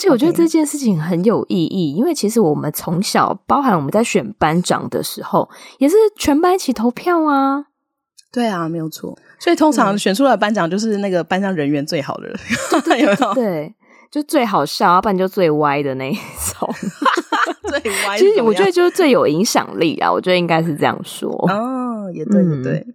且我觉得这件事情很有意义，因为其实我们从小，包含我们在选班长的时候，也是全班一起投票啊。对啊，没有错。所以通常选出来的班长就是那个班上人缘最好的人，有没有？对，就最好笑，要不然就最歪的那一种。最歪，其实我觉得就是最有影响力啊。我觉得应该是这样说。哦，也对，也对。嗯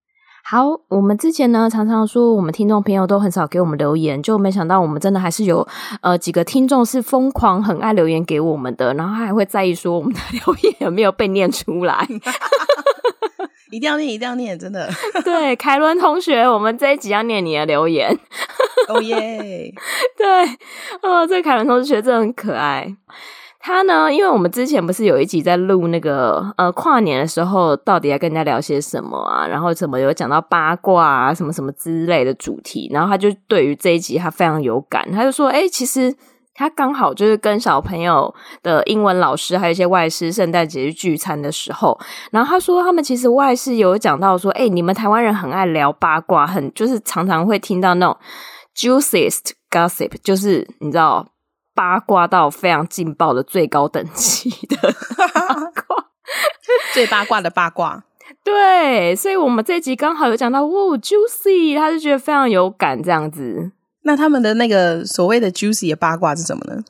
好，我们之前呢常常说我们听众朋友都很少给我们留言，就没想到我们真的还是有呃几个听众是疯狂很爱留言给我们的，然后他还会在意说我们的 留言有没有被念出来，一定要念，一定要念，真的。对，凯伦同学，我们这一集要念你的留言，哦耶！对，哦，这个凯伦同学真的很可爱。他呢？因为我们之前不是有一集在录那个呃跨年的时候，到底要跟人家聊些什么啊？然后怎么有讲到八卦啊，什么什么之类的主题。然后他就对于这一集他非常有感，他就说：“哎、其实他刚好就是跟小朋友的英文老师还有一些外师圣诞节去聚餐的时候，然后他说他们其实外师有讲到说，哎、你们台湾人很爱聊八卦，很就是常常会听到那种 juiciest gossip，就是你知道。”八卦到非常劲爆的最高等级的八卦，最八卦的八卦。对，所以我们这集刚好有讲到，哦，juicy，他就觉得非常有感这样子。那他们的那个所谓的 juicy 的八卦是什么呢？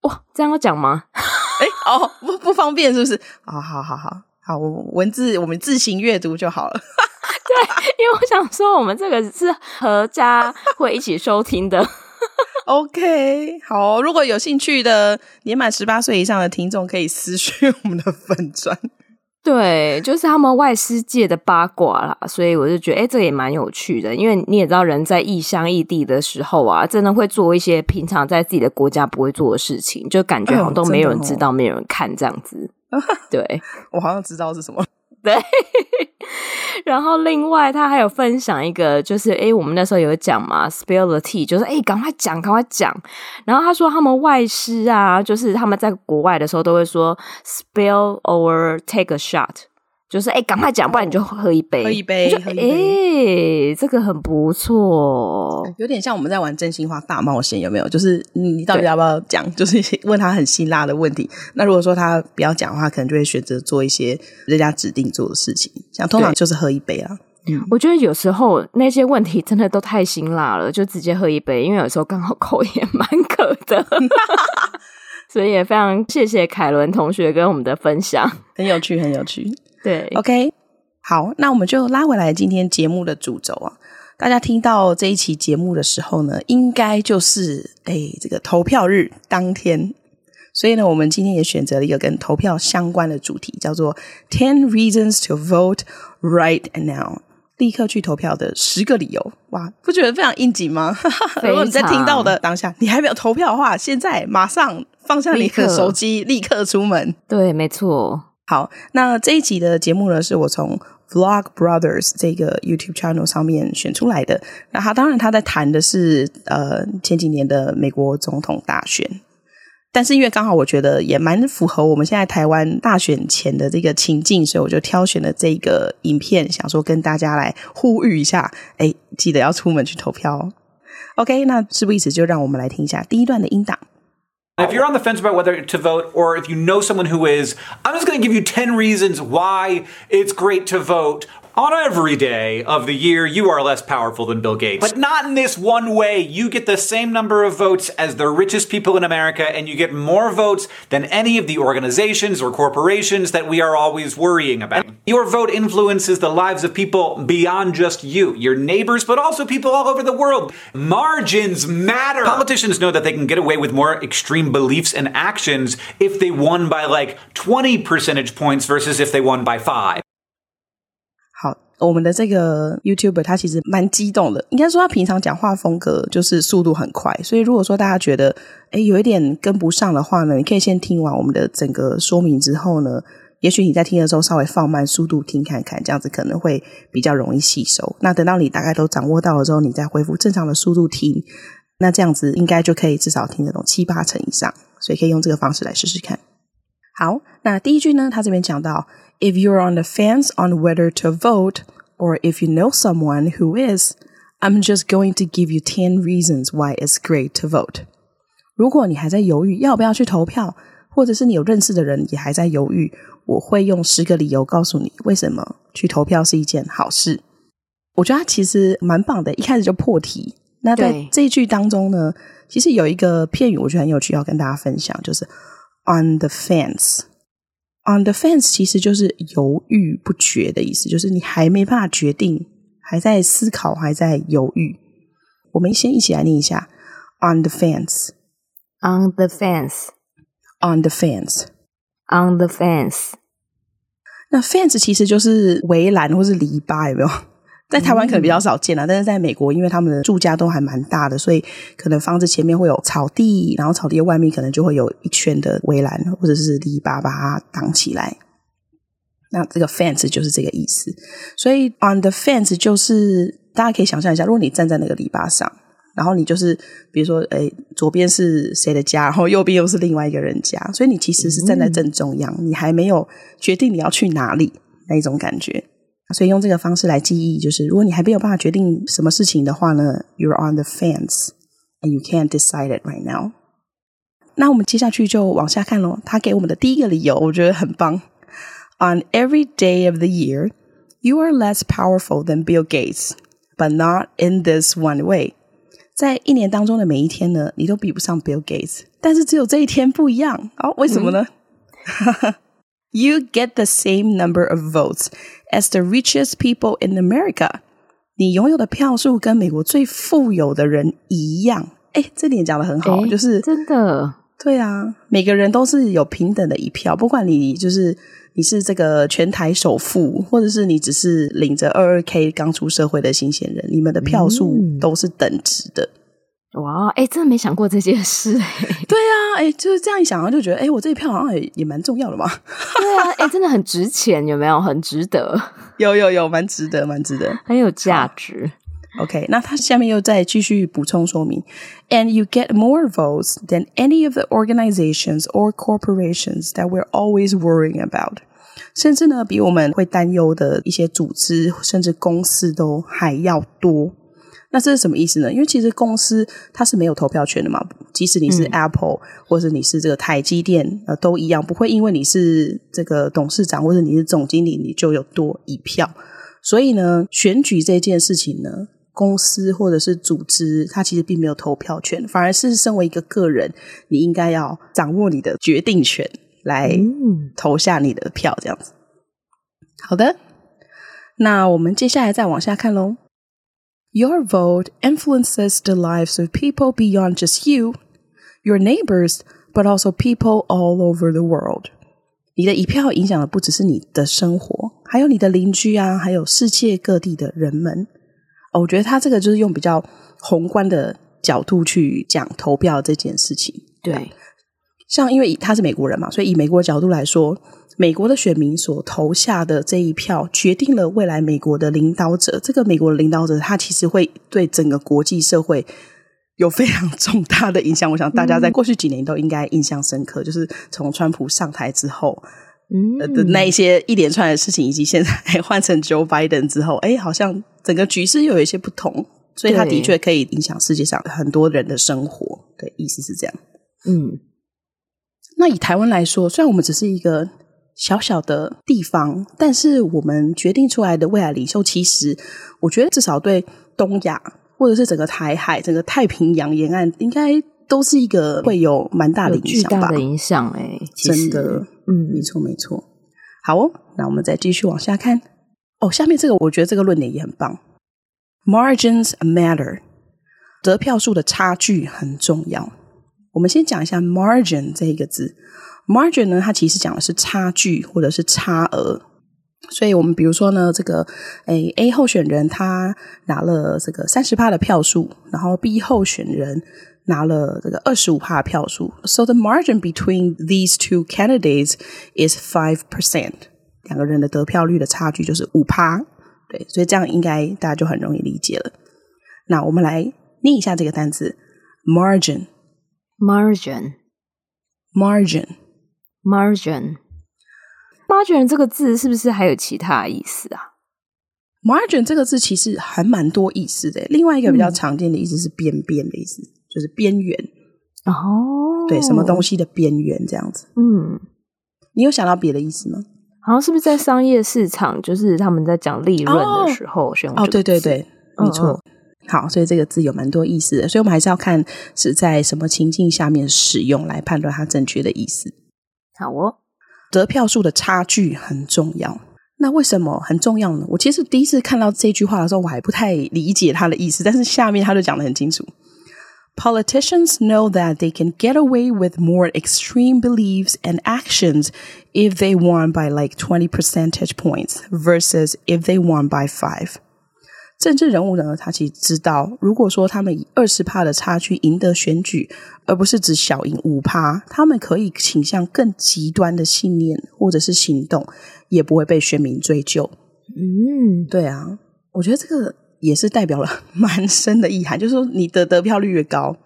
哇，这样要讲吗？哎、欸，哦，不不方便，是不是？哦，好好好好，我文字我们自行阅读就好了。对，因为我想说，我们这个是合家会一起收听的。OK，好，如果有兴趣的年满十八岁以上的听众，可以私讯我们的粉砖。对，就是他们外师界的八卦啦，所以我就觉得，哎、欸，这也蛮有趣的。因为你也知道，人在异乡异地的时候啊，真的会做一些平常在自己的国家不会做的事情，就感觉 好像都没有人知道，哎、没有人看这样子。对，我好像知道是什么。对，然后另外他还有分享一个，就是诶，我们那时候有讲嘛，spill the tea，就是诶，赶快讲，赶快讲。然后他说他们外师啊，就是他们在国外的时候都会说 spill or take a shot。就是哎，赶快讲，不然你就喝一杯。喝一杯，哎，这个很不错，有点像我们在玩真心话大冒险，有没有？就是你到底要不要讲？就是问他很辛辣的问题。那如果说他不要讲的话，可能就会选择做一些人家指定做的事情。像通常就是喝一杯啊。嗯，我觉得有时候那些问题真的都太辛辣了，就直接喝一杯，因为有时候刚好口也蛮渴的。所以也非常谢谢凯伦同学跟我们的分享，很有趣，很有趣。对，OK，好，那我们就拉回来今天节目的主轴啊。大家听到这一期节目的时候呢，应该就是诶这个投票日当天。所以呢，我们今天也选择了一个跟投票相关的主题，叫做 Ten Reasons to Vote Right Now，立刻去投票的十个理由。哇，不觉得非常应景吗？如果你在听到的当下，你还没有投票的话，现在马上放下你的手机，立刻出门。对，没错。好，那这一集的节目呢，是我从 Vlog Brothers 这个 YouTube channel 上面选出来的。那他当然他在谈的是呃前几年的美国总统大选，但是因为刚好我觉得也蛮符合我们现在台湾大选前的这个情境，所以我就挑选了这个影片，想说跟大家来呼吁一下，哎，记得要出门去投票哦。OK，那事不宜迟，就让我们来听一下第一段的音档。If you're on the fence about whether to vote, or if you know someone who is, I'm just going to give you 10 reasons why it's great to vote. On every day of the year, you are less powerful than Bill Gates. But not in this one way. You get the same number of votes as the richest people in America, and you get more votes than any of the organizations or corporations that we are always worrying about. Your vote influences the lives of people beyond just you, your neighbors, but also people all over the world. Margins matter. Politicians know that they can get away with more extreme beliefs and actions if they won by like 20 percentage points versus if they won by five. 我们的这个 YouTuber 他其实蛮激动的，应该说他平常讲话风格就是速度很快，所以如果说大家觉得诶有一点跟不上的话呢，你可以先听完我们的整个说明之后呢，也许你在听的时候稍微放慢速度听看看，这样子可能会比较容易吸收。那等到你大概都掌握到了之后，你再恢复正常的速度听，那这样子应该就可以至少听得懂七八成以上，所以可以用这个方式来试试看。好，那第一句呢，他这边讲到。If you're on the fence on whether to vote, or if you know someone who is, I'm just going to give you ten reasons why it's great to vote. 如果你还在犹豫要不要去投票，或者是你有认识的人也还在犹豫，我会用十个理由告诉你为什么去投票是一件好事。我觉得他其实蛮棒的，一开始就破题。那在这一句当中呢，其实有一个片语我觉得很有趣，要跟大家分享，就是 on the fence。 On the fence 其实就是犹豫不决的意思，就是你还没办法决定，还在思考，还在犹豫。我们先一起来念一下：On the fence，On the fence，On the fence，On the fence。那 fence 其实就是围栏或是篱笆，有没有？在台湾可能比较少见啦，但是在美国，因为他们的住家都还蛮大的，所以可能房子前面会有草地，然后草地的外面可能就会有一圈的围栏或者是篱笆把它挡起来。那这个 fence 就是这个意思。所以 on the fence 就是大家可以想象一下，如果你站在那个篱笆上，然后你就是比如说，诶，左边是谁的家，然后右边又是另外一个人家，所以你其实是站在正中央，嗯、你还没有决定你要去哪里那一种感觉。所以用这个方式来记忆，就是如果你还没有办法决定什么事情的话呢，You're on the fence and you can't decide it right now。那我们接下去就往下看喽。他给我们的第一个理由，我觉得很棒。On every day of the year, you are less powerful than Bill Gates, but not in this one way。在一年当中的每一天呢，你都比不上 Bill Gates，但是只有这一天不一样。哦，为什么呢？嗯 You get the same number of votes as the richest people in America。你拥有的票数跟美国最富有的人一样。哎，这点讲的很好，就是真的。对啊，每个人都是有平等的一票，不管你就是你是这个全台首富，或者是你只是领着二二 K 刚出社会的新鲜人，你们的票数都是等值的。嗯哇，哎，真的没想过这件事，哎，对啊，哎，就是这样一想啊，就觉得，哎，我这一票好像也也蛮重要的嘛。对啊，哎，真的很值钱，有没有？很值得，有有有，蛮值得，蛮值得，很有价值。OK，那他下面又再继续补充说明，And you get more votes than any of the organizations or corporations that we're always worrying about。甚至呢，比我们会担忧的一些组织甚至公司都还要多。那这是什么意思呢？因为其实公司它是没有投票权的嘛，即使你是 Apple、嗯、或者你是这个台积电，呃，都一样，不会因为你是这个董事长或者你是总经理，你就有多一票。所以呢，选举这件事情呢，公司或者是组织，它其实并没有投票权，反而是身为一个个人，你应该要掌握你的决定权，来投下你的票，这样子。好的，那我们接下来再往下看喽。Your vote influences the lives of people beyond just you, your neighbors, but also people all over the world. 你的一票影响的不只是你的生活，还有你的邻居啊，还有世界各地的人们。哦，我觉得他这个就是用比较宏观的角度去讲投票这件事情。对，像因为他是美国人嘛，所以以美国的角度来说。美国的选民所投下的这一票，决定了未来美国的领导者。这个美国的领导者，他其实会对整个国际社会有非常重大的影响。我想大家在过去几年都应该印象深刻，嗯、就是从川普上台之后，嗯的那一些一连串的事情，以及现在换成 Joe Biden 之后，哎，好像整个局势又有一些不同。所以他的确可以影响世界上很多人的生活。对，意思是这样。嗯，那以台湾来说，虽然我们只是一个。小小的地方，但是我们决定出来的未来领袖，其实我觉得至少对东亚或者是整个台海、整个太平洋沿岸，应该都是一个会有蛮大的影响吧？巨大的影响哎、欸，真的，嗯，没错没错。好哦，那我们再继续往下看。哦，下面这个我觉得这个论点也很棒。Margins matter，得票数的差距很重要。我们先讲一下 margin 这一个字。Margin 呢，它其实讲的是差距或者是差额。所以我们比如说呢，这个诶 A 候选人他拿了这个三十趴的票数，然后 B 候选人拿了这个二十五趴的票数。So the margin between these two candidates is five percent。两个人的得票率的差距就是五趴。对，所以这样应该大家就很容易理解了。那我们来念一下这个单词：margin，margin，margin。margin 这个字是不是还有其他意思啊？margin 这个字其实还蛮多意思的。另外一个比较常见的意思是边边的意思，嗯、就是边缘。哦，对，什么东西的边缘这样子。嗯，你有想到别的意思吗？好像是不是在商业市场，就是他们在讲利润的时候选哦，对对对，没错。好，所以这个字有蛮多意思的，所以我们还是要看是在什么情境下面使用来判断它正确的意思。好哦。得票数的差距很重要，那为什么很重要呢？我其实第一次看到这句话的时候，我还不太理解它的意思，但是下面他就讲得很清楚。Politicians know that they can get away with more extreme beliefs and actions if they won by like twenty percentage points versus if they won by five. 政治人物呢，他其实知道，如果说他们以二十趴的差距赢得选举，而不是只小赢五趴，他们可以倾向更极端的信念或者是行动，也不会被选民追究。嗯，对啊，我觉得这个也是代表了蛮深的意涵，就是说你的得票率越高，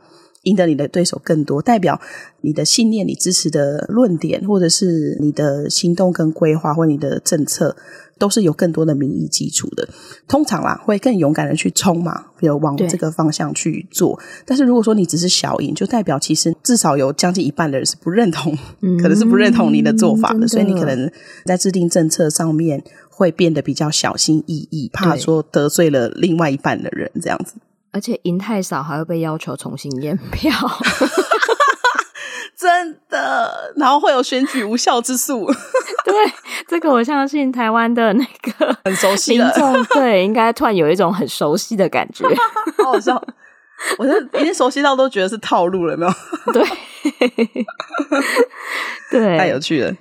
赢得你的对手更多，代表你的信念、你支持的论点，或者是你的行动跟规划，或你的政策。都是有更多的民意基础的，通常啦会更勇敢的去冲嘛，比如往这个方向去做。但是如果说你只是小赢，就代表其实至少有将近一半的人是不认同，嗯、可能是不认同你的做法的，的，所以你可能在制定政策上面会变得比较小心翼翼，怕说得罪了另外一半的人这样子。而且赢太少还会被要求重新验票。真的，然后会有选举无效之诉。对，这个我相信台湾的那个很熟悉的，对，应该突然有一种很熟悉的感觉，好好笑。我这已经熟悉到都觉得是套路了，有没有？对，对，太有趣了。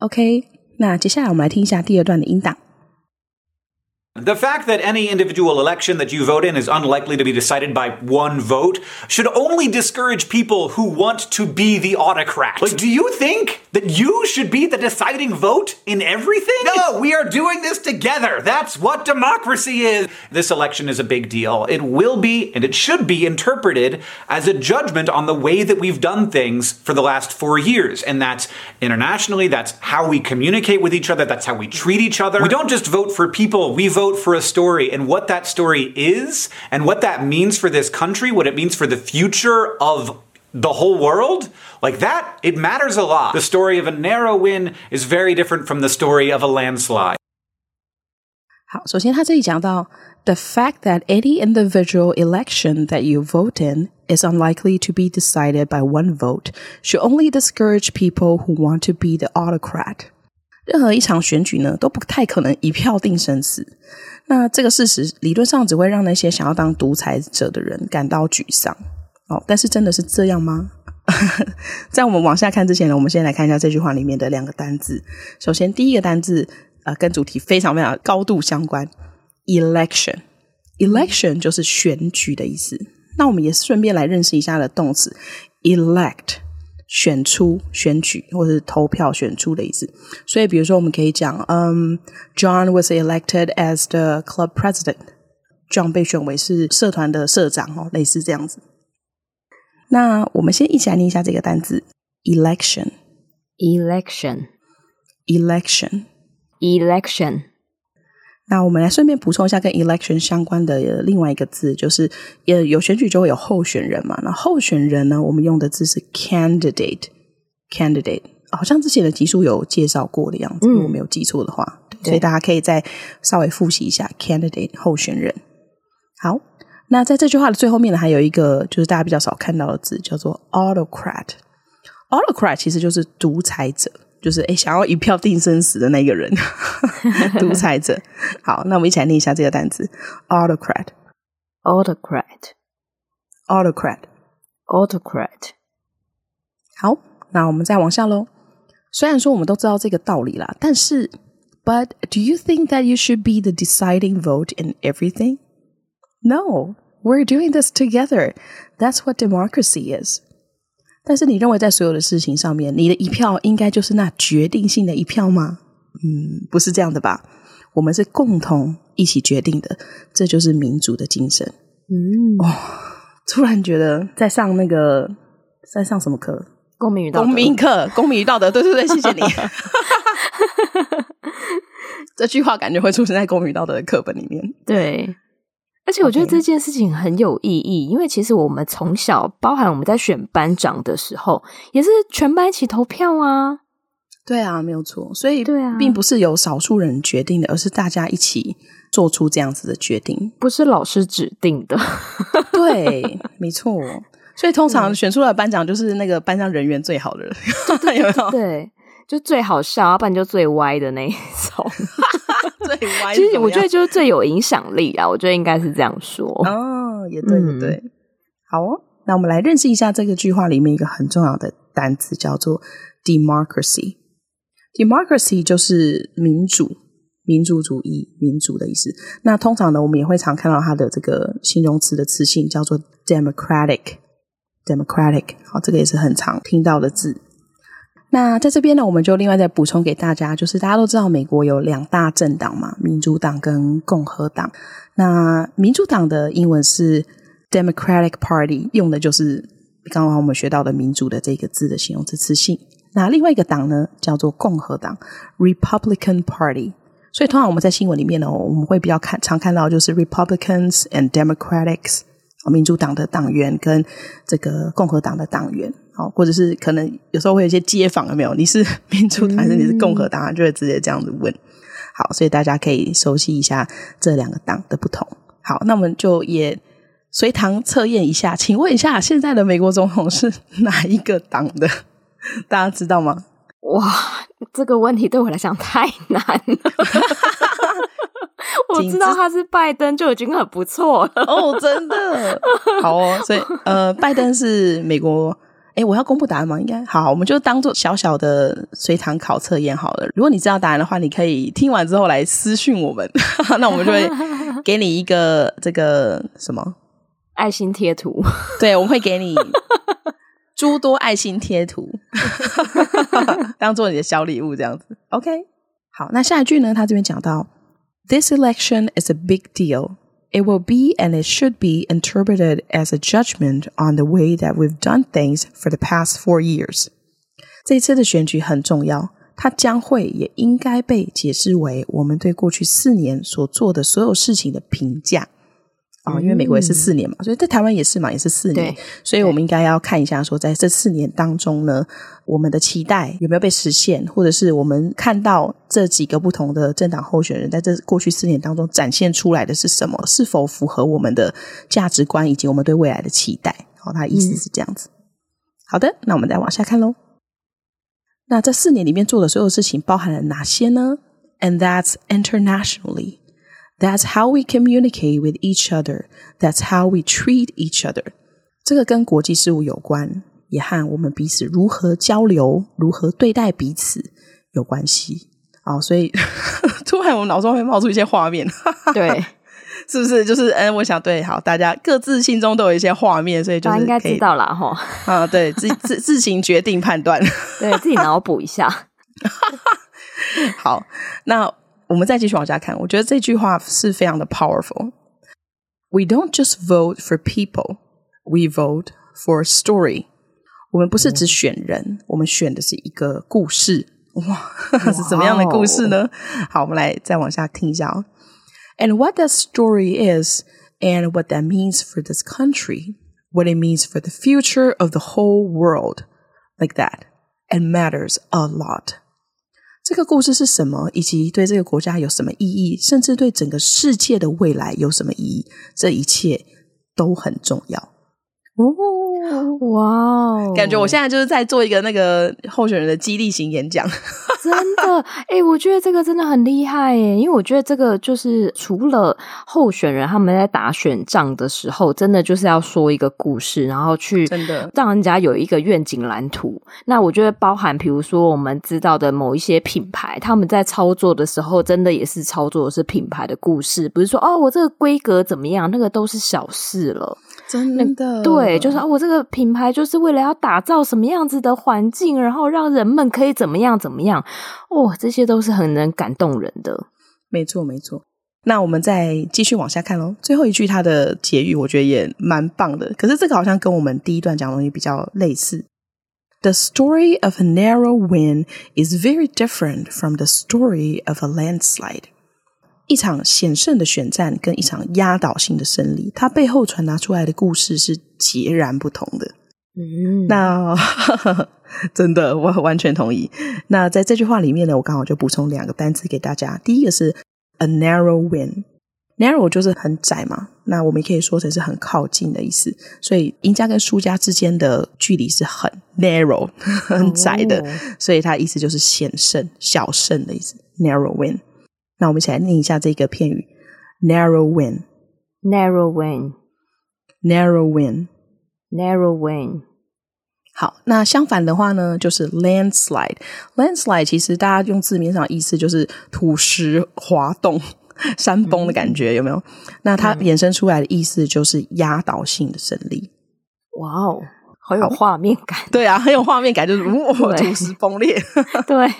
OK，那接下来我们来听一下第二段的音档。The fact that any individual election that you vote in is unlikely to be decided by one vote should only discourage people who want to be the autocrat. Like, do you think that you should be the deciding vote in everything? No, we are doing this together. That's what democracy is. This election is a big deal. It will be, and it should be interpreted as a judgment on the way that we've done things for the last four years. And that's internationally, that's how we communicate with each other, that's how we treat each other. We don't just vote for people, we vote vote for a story and what that story is and what that means for this country, what it means for the future of the whole world, like that, it matters a lot. The story of a narrow win is very different from the story of a landslide. 好，首先他这里讲到 the fact that any individual election that you vote in is unlikely to be decided by one vote should only discourage people who want to be the autocrat. 任何一场选举呢，都不太可能一票定生死。那这个事实理论上只会让那些想要当独裁者的人感到沮丧。哦，但是真的是这样吗？在我们往下看之前呢，我们先来看一下这句话里面的两个单字。首先，第一个单字呃，跟主题非常非常高度相关，election。election 就是选举的意思。那我们也顺便来认识一下的动词，elect。选出、选举或者是投票选出的意思，所以比如说我们可以讲，嗯，John was elected as the club president。John 被选为是社团的社长哦，类似这样子。那我们先一起来念一下这个单字：election，election，election，election。那我们来顺便补充一下跟 election 相关的另外一个字，就是也有选举就会有候选人嘛。那候选人呢，我们用的字是 candidate，candidate，好像之前的集数有介绍过的样子，如果没有记错的话，嗯，所以大家可以再稍微复习一下 candidate 候选人。好，那在这句话的最后面呢，还有一个就是大家比较少看到的字，叫做 autocrat，autocrat 其实就是独裁者。就是诶，想要一票定生死的那个人，独裁者。好，那我们一起来念一下这个单词：autocrat，autocrat，autocrat，autocrat。好，那我们再往下喽。虽然说我们都知道这个道理啦，但是 But do you think that you should be the deciding vote in everything? No, we're doing this together. That's what democracy is. 但是你认为在所有的事情上面，你的一票应该就是那决定性的一票吗？嗯，不是这样的吧？我们是共同一起决定的，这就是民主的精神。嗯，哦，突然觉得在上那个在上什么课？公民与道德。公民课，公民与道德。对对对，谢谢你。这句话感觉会出现在公民与道德的课本里面。对。而且我觉得这件事情很有意义.因为其实我们从小，包含我们在选班长的时候，也是全班一起投票啊。对啊，没有错。所以，对啊，并不是由少数人决定的，而是大家一起做出这样子的决定，不是老师指定的。对，没错。所以通常选出来的班长就是那个班上人缘最好的人，有没有？对，就最好笑，要不然就最歪的那一种。其实我觉得就是最有影响力啊！我觉得应该是这样说。哦，也对，也对。嗯、好哦，那我们来认识一下这个句话里面一个很重要的单词，叫做 democracy。democracy 就是民主、民主主义、民主的意思。那通常呢，我们也会常看到它的这个形容词的词性叫做 democratic。democratic，好，这个也是很常听到的字。那在这边呢，我们就另外再补充给大家，就是大家都知道美国有两大政党嘛，民主党跟共和党。那民主党的英文是 Democratic Party，用的就是刚刚我们学到的“民主”的这个字的形容词词性。那另外一个党呢，叫做共和党 Republican Party。所以通常我们在新闻里面呢，我们会比较看常看到就是 Republicans and Democrats。民主党的党员跟这个共和党的党员，好，或者是可能有时候会有一些街访，有没有？你是 民主党还是你是共和党？就会直接这样子问。好，所以大家可以熟悉一下这两个党的不同。好，那我们就也随堂测验一下，请问一下，现在的美国总统是哪一个党的？大家知道吗？哇，这个问题对我来讲太难了。我知道他是拜登就已经很不错了哦，真的 好哦。所以呃，拜登是美国。哎，我要公布答案吗？应该好，我们就当做小小的随堂考测验好了。如果你知道答案的话，你可以听完之后来私讯我们，那我们就会给你一个这个什么爱心贴图。对，我们会给你诸多爱心贴图，当做你的小礼物这样子。OK，好，那下一句呢？他这边讲到。This election is a big deal. It will be and it should be interpreted as a judgment on the way that we've done things for the past four years. 这一次的选举很重要，它将会也应该被解释为我们对过去四年所做的所有事情的评价。 啊、哦，因为美国也是四年嘛，所以在台湾也是嘛，也是四年，所以我们应该要看一下，说在这四年当中呢，我们的期待有没有被实现，或者是我们看到这几个不同的政党候选人在这过去四年当中展现出来的是什么，是否符合我们的价值观以及我们对未来的期待？好，他的意思是这样子。嗯、好的，那我们再往下看喽。那这四年里面做的所有事情包含了哪些呢？And that's internationally. That's how we communicate with each other. That's how we treat each other. 这个跟国际事务有关，也和我们彼此如何交流、如何对待彼此有关系。啊，所以 突然我脑中会冒出一些画面，对，是不是？就是嗯，我想对，好，大家各自心中都有一些画面，所以就是应该知道了哈。啊，对，自自自行决定判断，对自己脑补一下。好，那。我们再继续往下看，我觉得这句话是非常的 powerful。We don't just vote for people, we vote for a story。我们不是只选人，我们选的是一个故事。哇，是什么样的故事呢？好，我们来再往下听一下哦。And what that story is, and what that means for this country, what it means for the future of the whole world, like that, and matters a lot. 这个故事是什么，以及对这个国家有什么意义，甚至对整个世界的未来有什么意义？这一切都很重要。哦，哇哦，感觉我现在就是在做一个那个候选人的激励型演讲。真的，哎、欸，我觉得这个真的很厉害耶，因为我觉得这个就是除了候选人他们在打选仗的时候，真的就是要说一个故事，然后去真的让人家有一个愿景蓝图。那我觉得包含，比如说我们知道的某一些品牌，他们在操作的时候，真的也是操作的是品牌的故事，不是说哦，我这个规格怎么样，那个都是小事了。真的，对，就是我这个品牌就是为了要打造什么样子的环境，然后让人们可以怎么样怎么样，哦，这些都是很能感动人的。没错，没错。那我们再继续往下看喽。最后一句它的结语，我觉得也蛮棒的。可是这个好像跟我们第一段讲的东西比较类似。The story of a narrow win is very different from the story of a landslide. 一场险胜的选战跟一场压倒性的胜利，它背后传达出来的故事是截然不同的。嗯，那 真的，我完全同意。那在这句话里面呢，我刚好就补充两个单词给大家。第一个是 a narrow win，narrow 就是很窄嘛，那我们也可以说成是很靠近的意思。所以赢家跟输家之间的距离是很 narrow，很窄的，所以它意思就是险胜、小胜的意思。narrow win。那我们一起来念一下这个片语：narrow win，narrow win，narrow win，narrow win。好，那相反的话呢，就是 landslide。landslide 其实大家用字面上的意思就是土石滑动、山崩的感觉，嗯、有没有？那它衍生出来的意思就是压倒性的胜利。哇哦，好有画面感。对啊，很有画面感，就是哇，土石崩裂。对。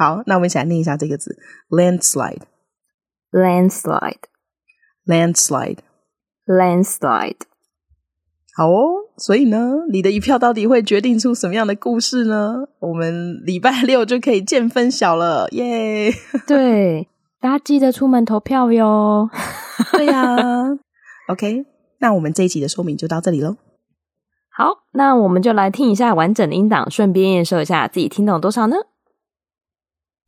好，那我们一起来念一下这个字：landslide，landslide，landslide。landslide 好哦，所以呢，你的一票到底会决定出什么样的故事呢？我们礼拜六就可以见分晓了，耶、yeah！对，大家记得出门投票哟。对呀、啊、，OK，那我们这一集的说明就到这里喽。好，那我们就来听一下完整的音档，顺便验收一下自己听懂多少呢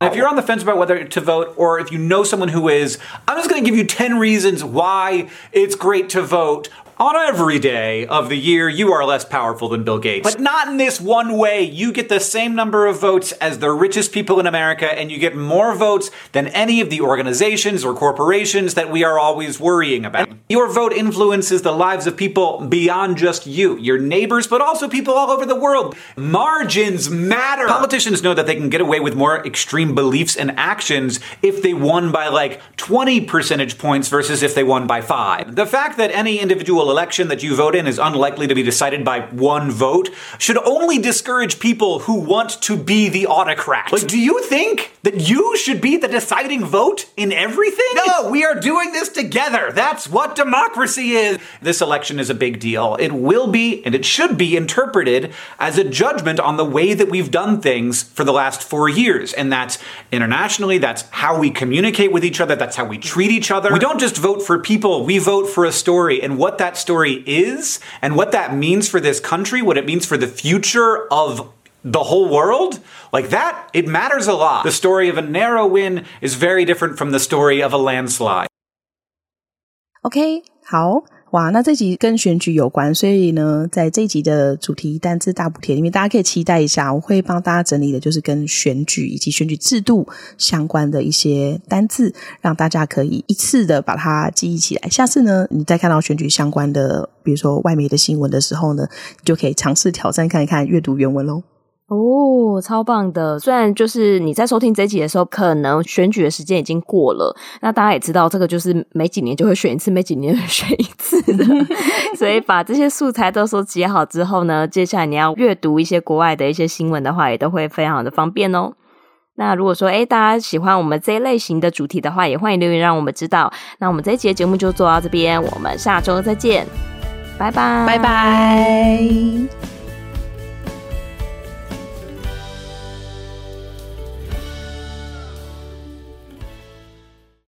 ？If you're on the fence about whether to vote, or if you know someone who is, I'm just going to give you 10 reasons why it's great to vote on every day of the year, you are less powerful than Bill Gates. But not in this one way. You get the same number of votes as the richest people in America, and you get more votes than any of the organizations or corporations that we are always worrying about. Your vote influences the lives of people beyond just you, your neighbors, but also people all over the world. Margins matter. Politicians know that they can get away with more extreme beliefs and actions if they won by like 20 percentage points versus if they won by five. The fact that any individual election that you vote in is unlikely to be decided by one vote should only discourage people who want to be the autocrat. Like, do you think that you should be the deciding vote in everything? No, we are doing this together. That's what democracy is. This election is a big deal. It will be, and it should be interpreted as a judgment on the way that we've done things for the last four years. And that's internationally, that's how we communicate with each other, that's how we treat each other. We don't just vote for people, we vote for a story. And what that story is and what that means for this country, what it means for the future of the whole world, like that, it matters a lot. The story of a narrow win is very different from the story of a landslide. Okay, 好。哇，那这集跟选举有关，所以呢，在这一集的主题单字大补贴里面，大家可以期待一下，我会帮大家整理的就是跟选举以及选举制度相关的一些单字，让大家可以一次的把它记忆起来。下次呢，你再看到选举相关的，比如说外媒的新闻的时候呢，你就可以尝试挑战看一看阅读原文喽。哦，超棒的！虽然就是你在收听这一集的时候，可能选举的时间已经过了，那大家也知道，这个就是每几年就会选一次，每几年选一次的。所以把这些素材都收集好之后呢，接下来你要阅读一些国外的一些新闻的话，也都会非常的方便哦。那如果说诶大家喜欢我们这一类型的主题的话，也欢迎留言让我们知道。那我们这一集的节目就做到这边，我们下周再见，拜拜，拜拜。